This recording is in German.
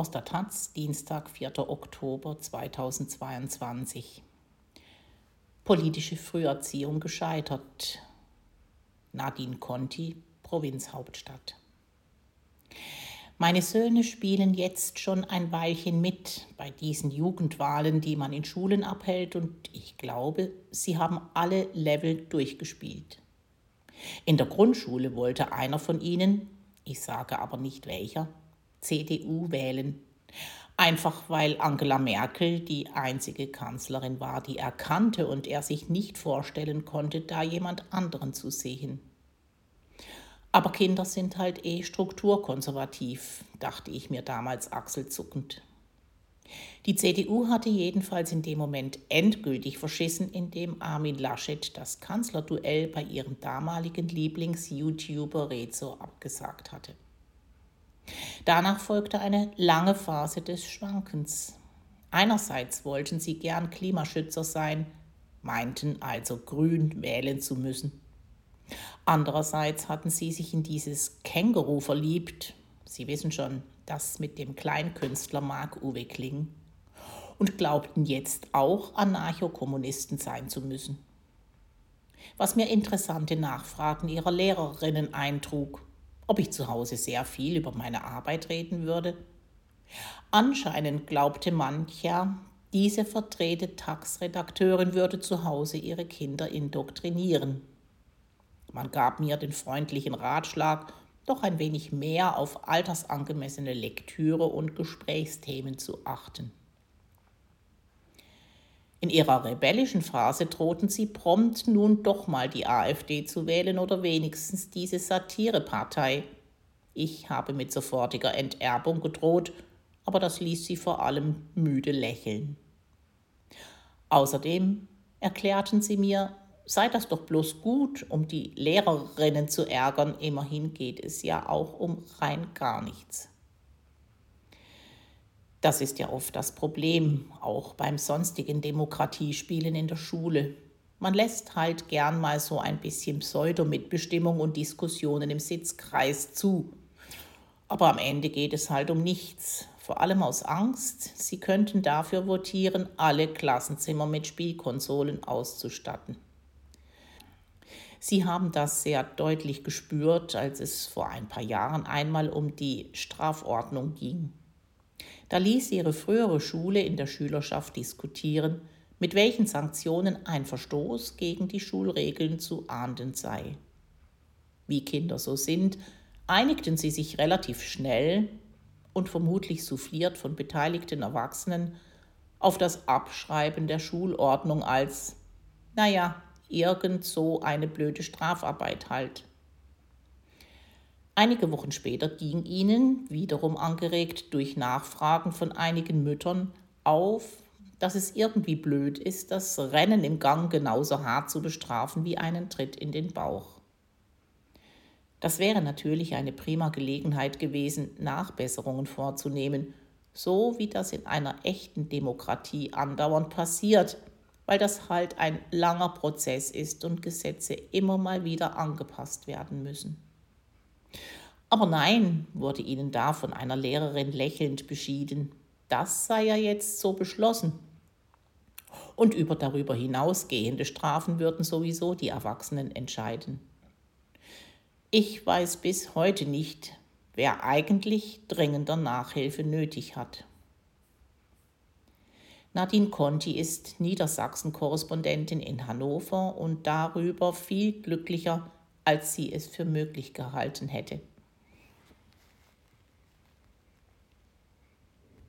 Aus der Taz, Dienstag, 4. Oktober 2022. Politische Früherziehung gescheitert. Nadine Conti, Provinzhauptstadt. Meine Söhne spielen jetzt schon ein Weilchen mit bei diesen Jugendwahlen, die man in Schulen abhält, und ich glaube, sie haben alle Level durchgespielt. In der Grundschule wollte einer von ihnen, ich sage aber nicht welcher, CDU wählen. Einfach weil Angela Merkel die einzige Kanzlerin war, die er kannte und er sich nicht vorstellen konnte, da jemand anderen zu sehen. Aber Kinder sind halt eh strukturkonservativ, dachte ich mir damals achselzuckend. Die CDU hatte jedenfalls in dem Moment endgültig verschissen, indem Armin Laschet das Kanzlerduell bei ihrem damaligen Lieblings-YouTuber Rezo abgesagt hatte. Danach folgte eine lange Phase des Schwankens. Einerseits wollten sie gern Klimaschützer sein, meinten also grün wählen zu müssen. Andererseits hatten sie sich in dieses Känguru verliebt, Sie wissen schon, das mit dem Kleinkünstler Marc-Uwe Kling, und glaubten jetzt auch Anarchokommunisten sein zu müssen. Was mir interessante Nachfragen ihrer Lehrerinnen eintrug, ob ich zu Hause sehr viel über meine Arbeit reden würde. Anscheinend glaubte mancher, diese verdrehte Tax-Redakteurin würde zu Hause ihre Kinder indoktrinieren. Man gab mir den freundlichen Ratschlag, doch ein wenig mehr auf altersangemessene Lektüre und Gesprächsthemen zu achten. In ihrer rebellischen Phase drohten sie prompt nun doch mal die AfD zu wählen oder wenigstens diese Satirepartei. Ich habe mit sofortiger Enterbung gedroht, aber das ließ sie vor allem müde lächeln. Außerdem erklärten sie mir, sei das doch bloß gut, um die Lehrerinnen zu ärgern, immerhin geht es ja auch um rein gar nichts. Das ist ja oft das Problem, auch beim sonstigen Demokratiespielen in der Schule. Man lässt halt gern mal so ein bisschen Pseudo-Mitbestimmung und Diskussionen im Sitzkreis zu. Aber am Ende geht es halt um nichts, vor allem aus Angst, sie könnten dafür votieren, alle Klassenzimmer mit Spielkonsolen auszustatten. Sie haben das sehr deutlich gespürt, als es vor ein paar Jahren einmal um die Strafordnung ging. Da ließ sie ihre frühere Schule in der Schülerschaft diskutieren, mit welchen Sanktionen ein Verstoß gegen die Schulregeln zu ahnden sei. Wie Kinder so sind, einigten sie sich relativ schnell und vermutlich souffliert von beteiligten Erwachsenen auf das Abschreiben der Schulordnung als, naja, irgend so eine blöde Strafarbeit halt. Einige Wochen später ging ihnen, wiederum angeregt durch Nachfragen von einigen Müttern, auf, dass es irgendwie blöd ist, das Rennen im Gang genauso hart zu bestrafen wie einen Tritt in den Bauch. Das wäre natürlich eine prima Gelegenheit gewesen, Nachbesserungen vorzunehmen, so wie das in einer echten Demokratie andauernd passiert, weil das halt ein langer Prozess ist und Gesetze immer mal wieder angepasst werden müssen. Aber nein, wurde ihnen da von einer Lehrerin lächelnd beschieden. Das sei ja jetzt so beschlossen. Und über darüber hinausgehende Strafen würden sowieso die Erwachsenen entscheiden. Ich weiß bis heute nicht, wer eigentlich dringender Nachhilfe nötig hat. Nadine Conti ist Niedersachsen-Korrespondentin in Hannover und darüber viel glücklicher, als sie es für möglich gehalten hätte.